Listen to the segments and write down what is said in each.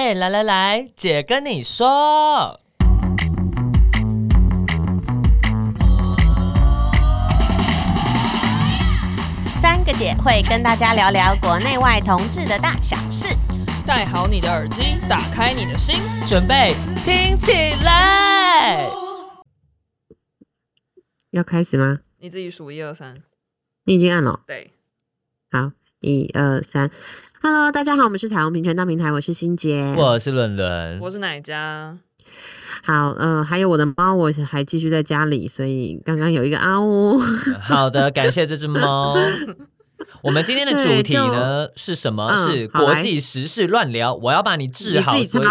哎，来来来，姐跟你说，三个姐会跟大家聊聊国内外同志的大小事。戴好你的耳机，打开你的心，准备听起来。要开始吗？你自己数一二三。你已经按了。对。好，一二三。Hello，大家好，我们是彩虹平权大平台，我是欣杰，我是伦伦，我是奶家。好，嗯、呃，还有我的猫，我还继续在家里，所以刚刚有一个啊呜。好的，感谢这只猫。我们今天的主题呢是什么？嗯、是国际时事乱聊。我要把你治好，所以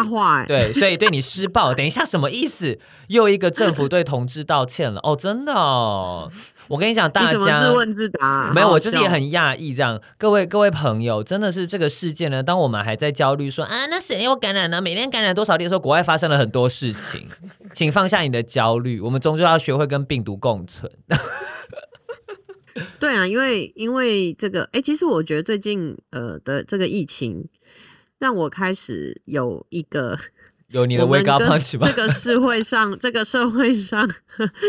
对，所以对你施暴。等一下，什么意思？又一个政府对同志道歉了？哦，真的哦。我跟你讲，大家自问自答，没有，我就是也很讶异。这样，各位各位朋友，真的是这个事件呢。当我们还在焦虑说啊，那谁又感染了？每天感染多少例的时候，国外发生了很多事情，请放下你的焦虑。我们终究要学会跟病毒共存。对啊，因为因为这个，哎，其实我觉得最近呃的这个疫情，让我开始有一个有你的 wake up punch 吗？这个社会上，这个社会上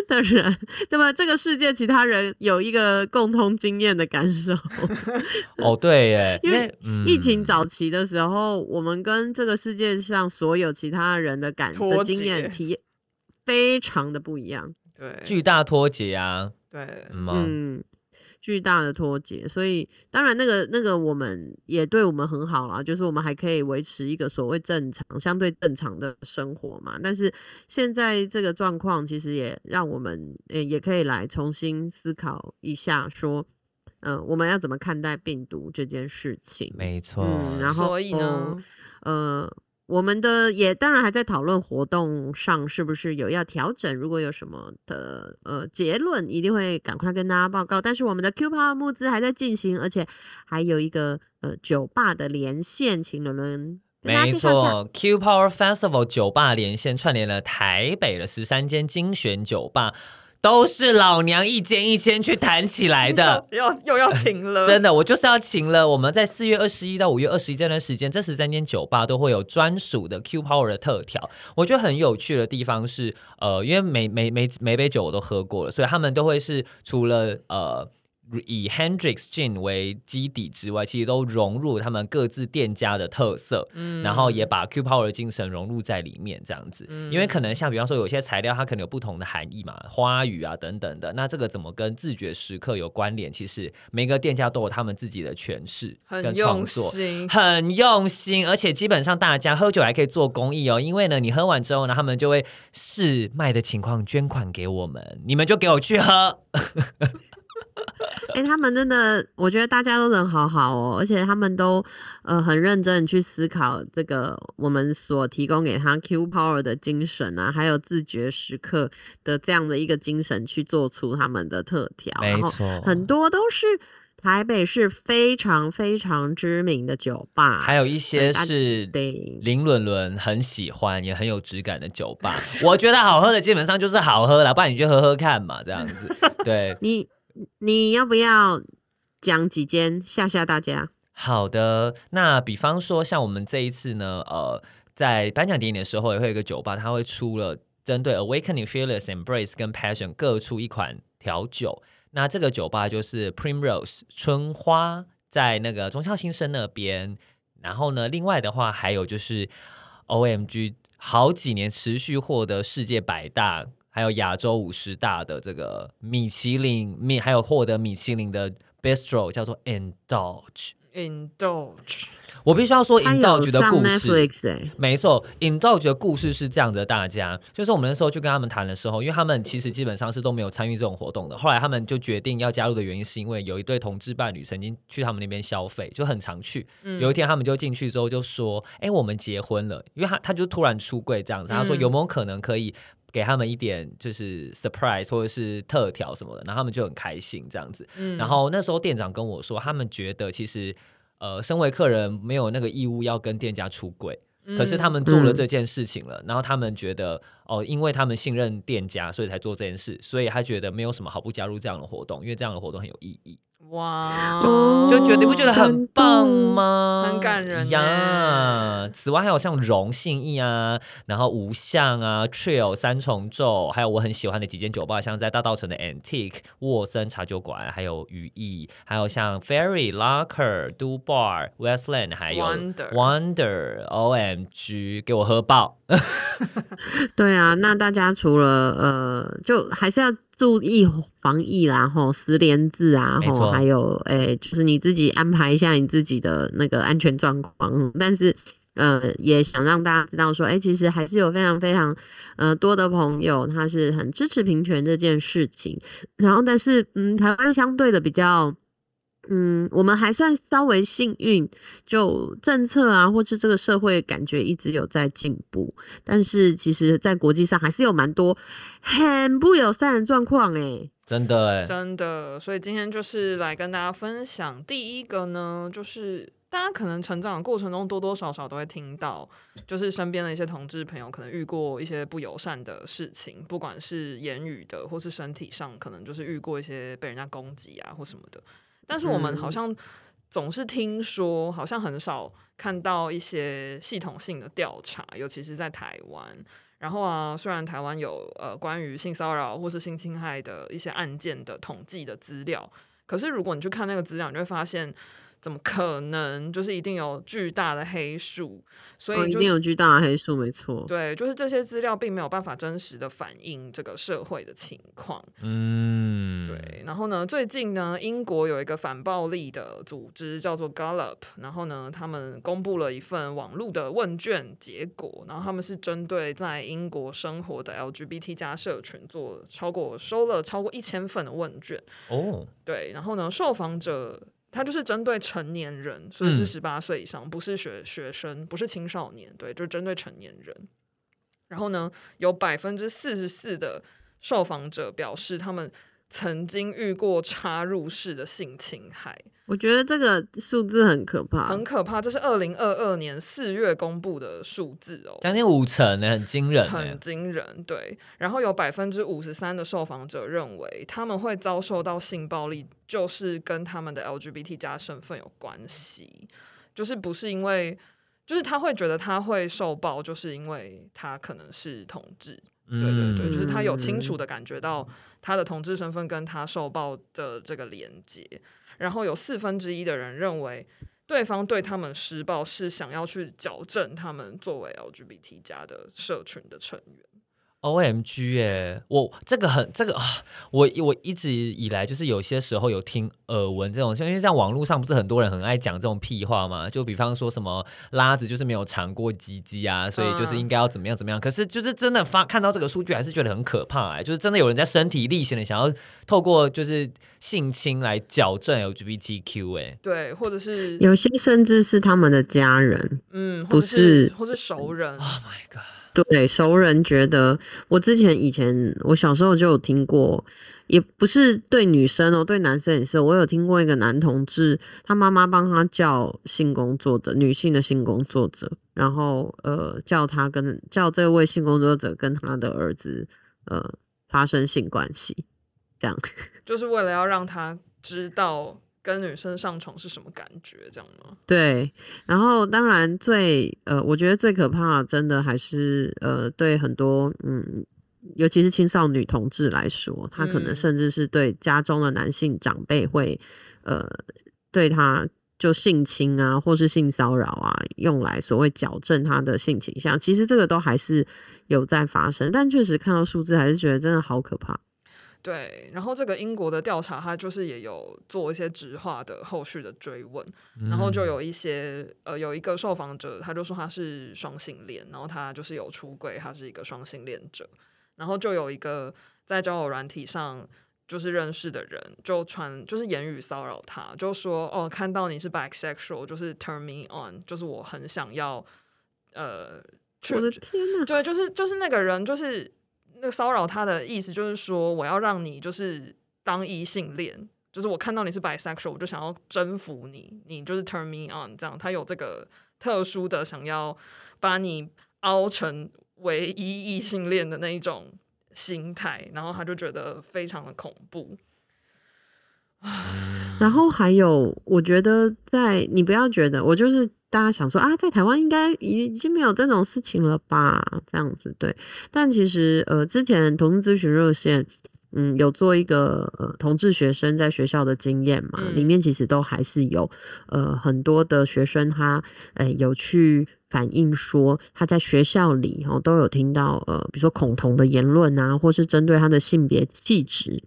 的人，对吧？这个世界其他人有一个共通经验的感受。哦，对耶，因为疫情早期的时候，嗯、我们跟这个世界上所有其他人的感的经验体验非常的不一样，对，巨大脱节啊，对，嗯。巨大的脱节，所以当然那个那个我们也对我们很好啦，就是我们还可以维持一个所谓正常、相对正常的生活嘛。但是现在这个状况，其实也让我们呃也可以来重新思考一下，说，嗯、呃，我们要怎么看待病毒这件事情？没错，嗯、然后所以呢，呃。我们的也当然还在讨论活动上是不是有要调整，如果有什么的呃结论，一定会赶快跟大家报告。但是我们的 Q Power 募资还在进行，而且还有一个呃酒吧的连线，请伦伦。没错，Q Power Festival 酒吧连线串联了台北的十三间精选酒吧。都是老娘一间一间去谈起来的，要又要请了，真的，我就是要请了。我们在四月二十一到五月二十一这段时间，这十三间酒吧都会有专属的 Q Power 的特调。我觉得很有趣的地方是，呃，因为每每每每杯酒我都喝过了，所以他们都会是除了呃。以 Hendrix Gin 为基底之外，其实都融入他们各自店家的特色，嗯，然后也把 Q Power 的精神融入在里面，这样子。嗯，因为可能像比方说有些材料它可能有不同的含义嘛，花语啊等等的，那这个怎么跟自觉时刻有关联？其实每个店家都有他们自己的诠释跟创作，很用心，很用心，而且基本上大家喝酒还可以做公益哦，因为呢，你喝完之后呢，他们就会视卖的情况捐款给我们，你们就给我去喝。哎、欸，他们真的，我觉得大家都人好好哦，而且他们都呃很认真去思考这个我们所提供给他 Q Power 的精神啊，还有自觉时刻的这样的一个精神去做出他们的特调，没错，然后很多都是台北是非常非常知名的酒吧，还有一些是林伦伦很喜欢也很有质感的酒吧，我觉得好喝的基本上就是好喝了，不然你去喝喝看嘛，这样子，对你。你要不要讲几间吓吓大家？好的，那比方说像我们这一次呢，呃，在颁奖典礼的时候也会有一个酒吧，它会出了针对 Awakening、Fearless、Embrace 跟 Passion 各出一款调酒。那这个酒吧就是 Primrose 春花，在那个忠孝新生那边。然后呢，另外的话还有就是 OMG 好几年持续获得世界百大。还有亚洲五十大的这个米其林米，还有获得米其林的 Bistro 叫做 Indulge Indulge。我必须要说 Indulge 的故事，欸、没错，Indulge 的故事是这样的。大家就是我们那时候去跟他们谈的时候，因为他们其实基本上是都没有参与这种活动的。后来他们就决定要加入的原因，是因为有一对同志伴侣曾经去他们那边消费，就很常去。嗯、有一天他们就进去之后就说：“哎、欸，我们结婚了。”因为他他就突然出柜这样子，他说有没有可能可以？给他们一点就是 surprise 或者是特调什么的，然后他们就很开心这样子。嗯、然后那时候店长跟我说，他们觉得其实呃，身为客人没有那个义务要跟店家出柜，嗯、可是他们做了这件事情了，嗯、然后他们觉得哦，因为他们信任店家，所以才做这件事，所以他觉得没有什么好不加入这样的活动，因为这样的活动很有意义。哇，就觉得你不觉得很棒吗？很感人呀。此外还有像荣信义啊，然后无相啊，Trill 三重奏，还有我很喜欢的几间酒吧，像在大道城的 Antique 沃森茶酒馆，还有羽翼，还有像 Ferry Locker Do Bar Westland，还有 Wonder Wonder OMG，给我喝爆。对啊，那大家除了呃，就还是要。注意防疫啦，吼，十连制啊，吼，还有，诶、欸，就是你自己安排一下你自己的那个安全状况。但是，呃，也想让大家知道说，诶、欸，其实还是有非常非常，呃，多的朋友他是很支持平权这件事情。然后，但是，嗯，台湾相对的比较。嗯，我们还算稍微幸运，就政策啊，或是这个社会感觉一直有在进步，但是其实，在国际上还是有蛮多很不友善的状况哎，真的哎，真的，所以今天就是来跟大家分享。第一个呢，就是大家可能成长的过程中多多少少都会听到，就是身边的一些同志朋友可能遇过一些不友善的事情，不管是言语的，或是身体上，可能就是遇过一些被人家攻击啊或什么的。但是我们好像总是听说，好像很少看到一些系统性的调查，尤其是在台湾。然后啊，虽然台湾有呃关于性骚扰或是性侵害的一些案件的统计的资料，可是如果你去看那个资料，你就会发现。怎么可能？就是一定有巨大的黑数，所以、就是哦、一定有巨大的黑数，没错。对，就是这些资料并没有办法真实的反映这个社会的情况。嗯，对。然后呢，最近呢，英国有一个反暴力的组织叫做 Gallup，然后呢，他们公布了一份网络的问卷结果，然后他们是针对在英国生活的 LGBT 加社群做超过收了超过一千份的问卷。哦，对。然后呢，受访者。他就是针对成年人，所以是十八岁以上，嗯、不是学学生，不是青少年，对，就针对成年人。然后呢，有百分之四十四的受访者表示，他们曾经遇过插入式的性侵害。我觉得这个数字很可怕，很可怕。这是二零二二年四月公布的数字哦，将近五成呢，很惊人，很惊人。对，然后有百分之五十三的受访者认为他们会遭受到性暴力，就是跟他们的 LGBT 加身份有关系，就是不是因为，就是他会觉得他会受暴，就是因为他可能是同志。对对对，就是他有清楚的感觉到他的同志身份跟他受暴的这个连接。然后有四分之一的人认为，对方对他们施暴是想要去矫正他们作为 LGBT 家的社群的成员。O M G 哎，我这个很这个啊，我我一直以来就是有些时候有听耳闻这种，因为像网络上不是很多人很爱讲这种屁话嘛，就比方说什么拉子就是没有尝过鸡鸡啊，所以就是应该要怎么样怎么样。可是就是真的发看到这个数据，还是觉得很可怕哎，就是真的有人在身体力行的想要透过就是性侵来矫正 L G B T Q 哎，对，或者是有些甚至是他们的家人，嗯，不是，或是熟人。Oh my god！对，熟人觉得，我之前以前我小时候就有听过，也不是对女生哦，对男生也是。我有听过一个男同志，他妈妈帮他叫性工作者，女性的性工作者，然后呃叫他跟叫这位性工作者跟他的儿子呃发生性关系，这样 就是为了要让他知道。跟女生上床是什么感觉？这样吗？对，然后当然最呃，我觉得最可怕，真的还是呃，对很多嗯，尤其是青少女同志来说，他可能甚至是对家中的男性长辈会、嗯、呃，对他就性侵啊，或是性骚扰啊，用来所谓矫正他的性倾向。其实这个都还是有在发生，但确实看到数字，还是觉得真的好可怕。对，然后这个英国的调查，他就是也有做一些直化的后续的追问，然后就有一些呃，有一个受访者，他就说他是双性恋，然后他就是有出轨，他是一个双性恋者，然后就有一个在交友软体上就是认识的人，就传就是言语骚扰他，就说哦，看到你是 bisexual，就是 turn me on，就是我很想要呃，我的天呐，对，就是就是那个人就是。那个骚扰他的意思就是说，我要让你就是当异性恋，就是我看到你是 bisexual，我就想要征服你，你就是 turn me on 这样。他有这个特殊的想要把你凹成唯一异性恋的那一种心态，然后他就觉得非常的恐怖。然后还有，我觉得在你不要觉得，我就是大家想说啊，在台湾应该已经没有这种事情了吧？这样子对。但其实呃，之前同志咨询热线，嗯，有做一个呃同志学生在学校的经验嘛，嗯、里面其实都还是有呃很多的学生他呃有去反映说他在学校里哦都有听到呃比如说恐同的言论啊，或是针对他的性别气质。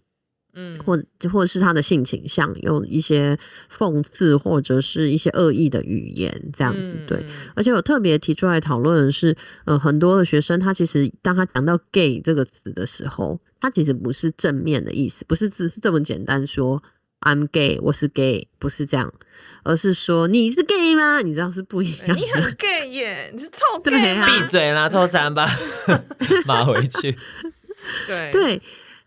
嗯，或或者是他的性倾向，用一些讽刺或者是一些恶意的语言，这样子对。而且我特别提出来讨论的是，呃，很多的学生他其实当他讲到 “gay” 这个词的时候，他其实不是正面的意思，不是只是这么简单说 “I'm gay”，我是 gay，不是这样，而是说你是 gay 吗？你知道是不一样的，你很 gay 耶，你是臭 gay 啊！闭嘴啦，臭三八，骂回去。对 对。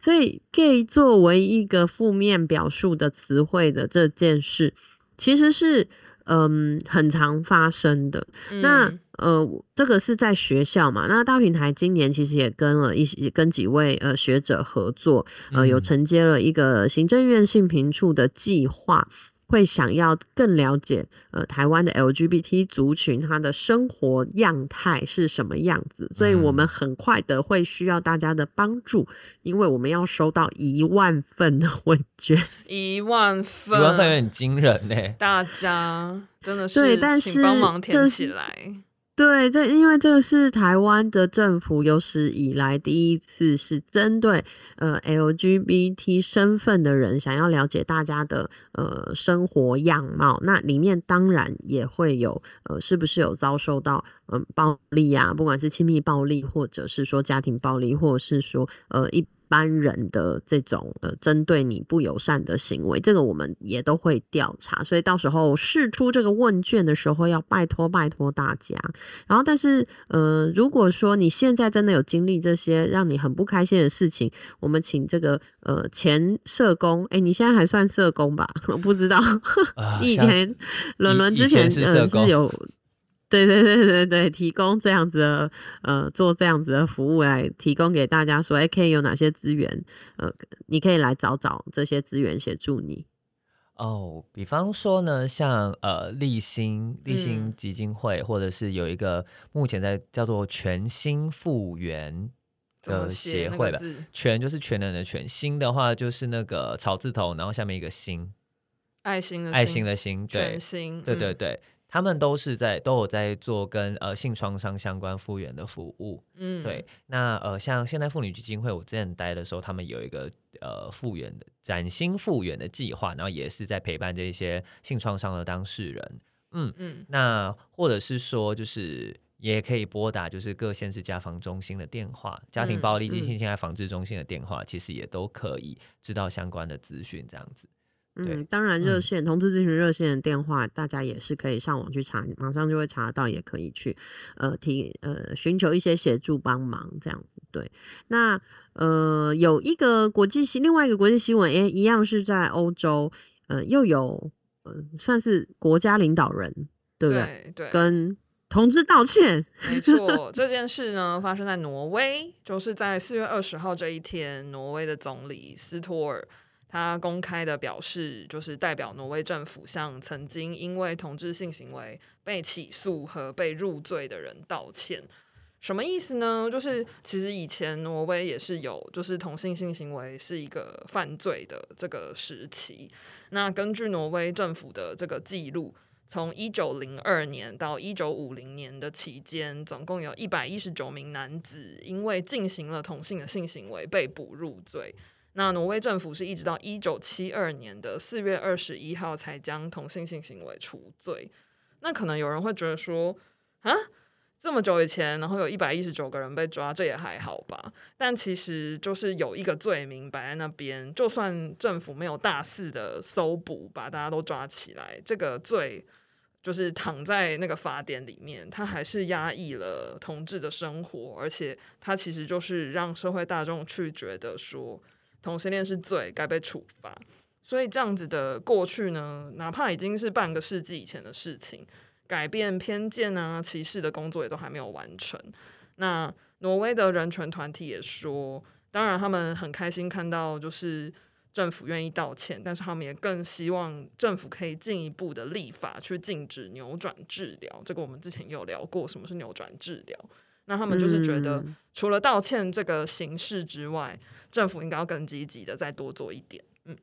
所以，gay 作为一个负面表述的词汇的这件事，其实是嗯很常发生的。嗯、那呃，这个是在学校嘛？那大平台今年其实也跟了一些跟几位呃学者合作，呃，有承接了一个行政院性平处的计划。会想要更了解呃台湾的 LGBT 族群他的生活样态是什么样子，所以我们很快的会需要大家的帮助，因为我们要收到一万份的问卷，一万份，一万份有点惊人呢，大家真的是对，但是请帮忙填起来。对，这因为这个是台湾的政府有史以来第一次是针对呃 LGBT 身份的人想要了解大家的呃生活样貌，那里面当然也会有呃是不是有遭受到嗯、暴力啊，不管是亲密暴力，或者是说家庭暴力，或者是说呃一。班人的这种呃针对你不友善的行为，这个我们也都会调查，所以到时候试出这个问卷的时候，要拜托拜托大家。然后，但是呃，如果说你现在真的有经历这些让你很不开心的事情，我们请这个呃前社工，哎，你现在还算社工吧？我不知道，呃、以前伦伦之前呃是有。对对对对对，提供这样子的呃，做这样子的服务来提供给大家说，哎，可以有哪些资源？呃，你可以来找找这些资源协助你。哦，比方说呢，像呃立新立新基金会，嗯、或者是有一个目前在叫做全新复原的协会吧。全就是全能的全，新的话就是那个草字头，然后下面一个心，爱心的爱心的心，对，全心，对对对。嗯他们都是在都有在做跟呃性创伤相关复原的服务，嗯，对。那呃，像现代妇女基金会，我之前待的时候，他们有一个呃复原的崭新复原的计划，然后也是在陪伴这些性创伤的当事人，嗯嗯。那或者是说，就是也可以拨打就是各县市家防中心的电话，家庭暴力及性侵害防治中心的电话，嗯嗯、其实也都可以知道相关的资讯，这样子。嗯，当然热线、嗯、同志咨询热线的电话，大家也是可以上网去查，马上就会查到，也可以去呃提呃寻求一些协助帮忙这样子。对，那呃有一个国际新，另外一个国际新闻，哎，一样是在欧洲，呃又有呃算是国家领导人对不对？对，对跟同志道歉。没错，这件事呢发生在挪威，就是在四月二十号这一天，挪威的总理斯托尔。他公开的表示，就是代表挪威政府向曾经因为同志性行为被起诉和被入罪的人道歉。什么意思呢？就是其实以前挪威也是有，就是同性性行为是一个犯罪的这个时期。那根据挪威政府的这个记录，从一九零二年到一九五零年的期间，总共有一百一十九名男子因为进行了同性的性行为被捕入罪。那挪威政府是一直到一九七二年的四月二十一号才将同性性行为除罪。那可能有人会觉得说，啊，这么久以前，然后有一百一十九个人被抓，这也还好吧？但其实就是有一个罪名摆在那边，就算政府没有大肆的搜捕，把大家都抓起来，这个罪就是躺在那个法典里面，它还是压抑了同志的生活，而且它其实就是让社会大众去觉得说。同性恋是罪，该被处罚。所以这样子的过去呢，哪怕已经是半个世纪以前的事情，改变偏见啊、歧视的工作也都还没有完成。那挪威的人权团体也说，当然他们很开心看到，就是政府愿意道歉，但是他们也更希望政府可以进一步的立法去禁止扭转治疗。这个我们之前有聊过，什么是扭转治疗？那他们就是觉得，除了道歉这个形式之外，嗯、政府应该要更积极的再多做一点。嗯，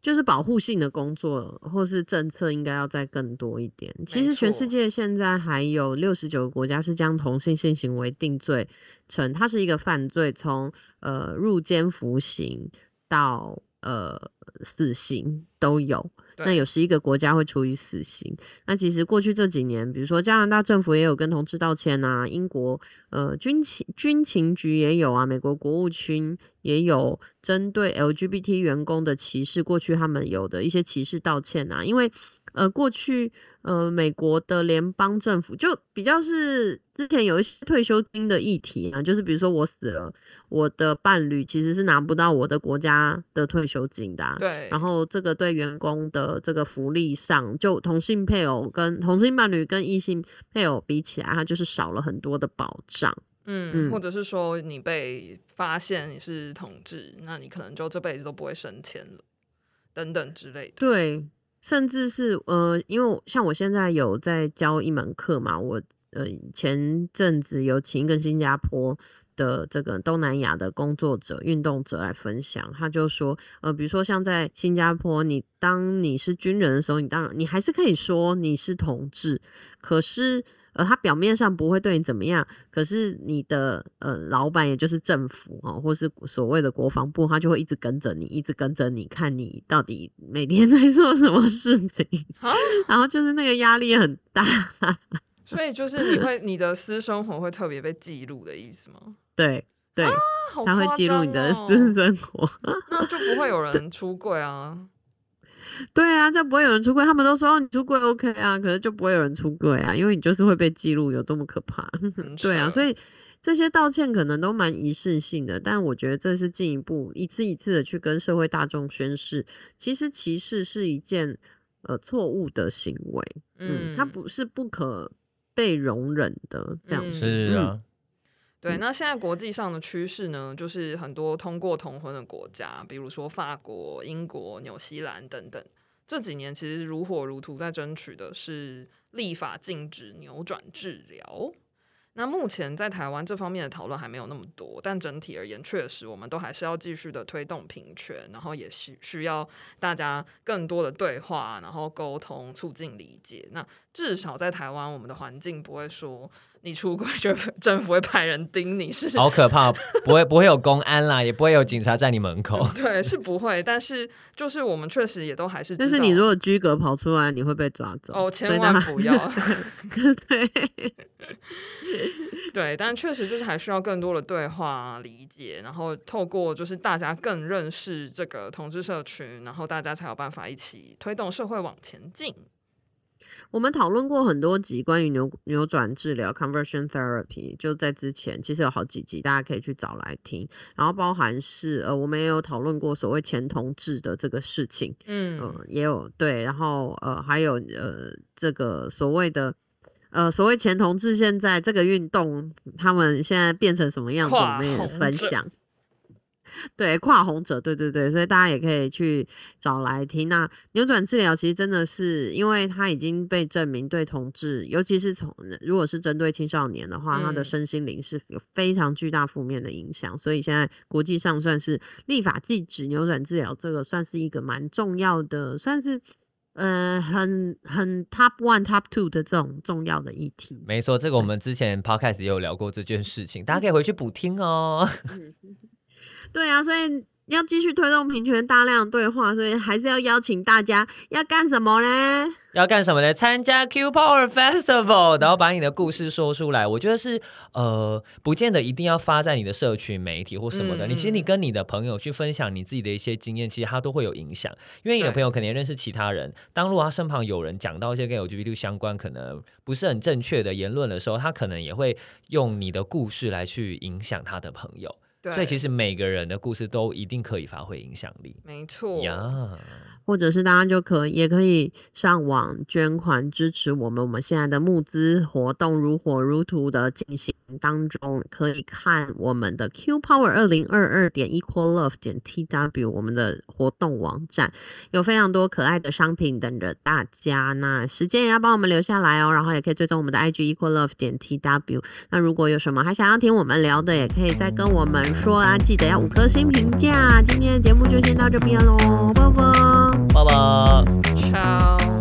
就是保护性的工作或是政策应该要再更多一点。其实全世界现在还有六十九个国家是将同性性行为定罪成它是一个犯罪，从呃入监服刑。到呃死刑都有，那有十一个国家会处以死刑。那其实过去这几年，比如说加拿大政府也有跟同志道歉啊，英国呃军情军情局也有啊，美国国务卿也有针对 LGBT 员工的歧视，过去他们有的一些歧视道歉啊，因为。呃，过去呃，美国的联邦政府就比较是之前有一些退休金的议题啊，就是比如说我死了，我的伴侣其实是拿不到我的国家的退休金的啊。对。然后这个对员工的这个福利上，就同性配偶跟同性伴侣跟异性配偶比起来，它就是少了很多的保障。嗯，或者是说你被发现你是同志，那你可能就这辈子都不会升迁了，等等之类的。对。甚至是呃，因为像我现在有在教一门课嘛，我呃前阵子有请一个新加坡的这个东南亚的工作者、运动者来分享，他就说，呃，比如说像在新加坡，你当你是军人的时候，你当然你还是可以说你是同志，可是。呃，他表面上不会对你怎么样，可是你的呃老板，也就是政府哦，或是所谓的国防部，他就会一直跟着你，一直跟着你，看你到底每天 在做什么事情，然后就是那个压力很大，所以就是你会你的私生活会特别被记录的意思吗？对对，啊哦、他会记录你的私生活，那就不会有人出柜啊。对啊，就不会有人出柜。他们都说你出柜 OK 啊，可是就不会有人出柜啊，因为你就是会被记录，有多么可怕。对啊，所以这些道歉可能都蛮仪式性的，但我觉得这是进一步一次一次的去跟社会大众宣示，其实歧视是一件呃错误的行为，嗯，它不是不可被容忍的这样子。是啊。嗯对，那现在国际上的趋势呢，就是很多通过同婚的国家，比如说法国、英国、纽西兰等等，这几年其实如火如荼在争取的是立法禁止扭转治疗。那目前在台湾这方面的讨论还没有那么多，但整体而言，确实我们都还是要继续的推动平权，然后也需需要大家更多的对话，然后沟通，促进理解。那至少在台湾，我们的环境不会说你出轨就 政府会派人盯你，是好可怕，不会不会有公安啦，也不会有警察在你门口。对，是不会，但是就是我们确实也都还是。但是你如果居格跑出来，你会被抓走。哦，千万不要。对。对，但确实就是还需要更多的对话、理解，然后透过就是大家更认识这个同志社群，然后大家才有办法一起推动社会往前进。我们讨论过很多集关于扭扭转治疗 （conversion therapy），就在之前其实有好几集，大家可以去找来听。然后包含是呃，我们也有讨论过所谓前同志的这个事情，嗯、呃，也有对，然后呃，还有呃，这个所谓的。呃，所谓前同志，现在这个运动，他们现在变成什么样子？我们也分享。对，跨红者，对对对，所以大家也可以去找来听。那扭转治疗其实真的是，因为它已经被证明对同志，尤其是从如果是针对青少年的话，他的身心灵是有非常巨大负面的影响。嗯、所以现在国际上算是立法禁止扭转治疗，这个算是一个蛮重要的，算是。呃，很很 top one top two 的这种重要的议题，没错，这个我们之前 podcast 也有聊过这件事情，大家可以回去补听哦。对啊，所以。要继续推动平权大量对话，所以还是要邀请大家要干什么呢？要干什么呢？参加 Q Power Festival，然后把你的故事说出来。我觉得是呃，不见得一定要发在你的社群媒体或什么的。嗯、你其实你跟你的朋友去分享你自己的一些经验，其实他都会有影响。因为你的朋友肯定认识其他人，对当如果他身旁有人讲到一些跟 LGBT 相关可能不是很正确的言论的时候，他可能也会用你的故事来去影响他的朋友。对，所以其实每个人的故事都一定可以发挥影响力。没错呀。或者是大家就可以也可以上网捐款支持我们，我们现在的募资活动如火如荼的进行当中，可以看我们的 Q Power 二零二二点 Equal Love 点 T W 我们的活动网站，有非常多可爱的商品等着大家。那时间也要帮我们留下来哦，然后也可以追踪我们的 IG Equal Love 点 T W。那如果有什么还想要听我们聊的，也可以再跟我们说啊，记得要五颗星评价。今天的节目就先到这边喽，拜拜。拜拜。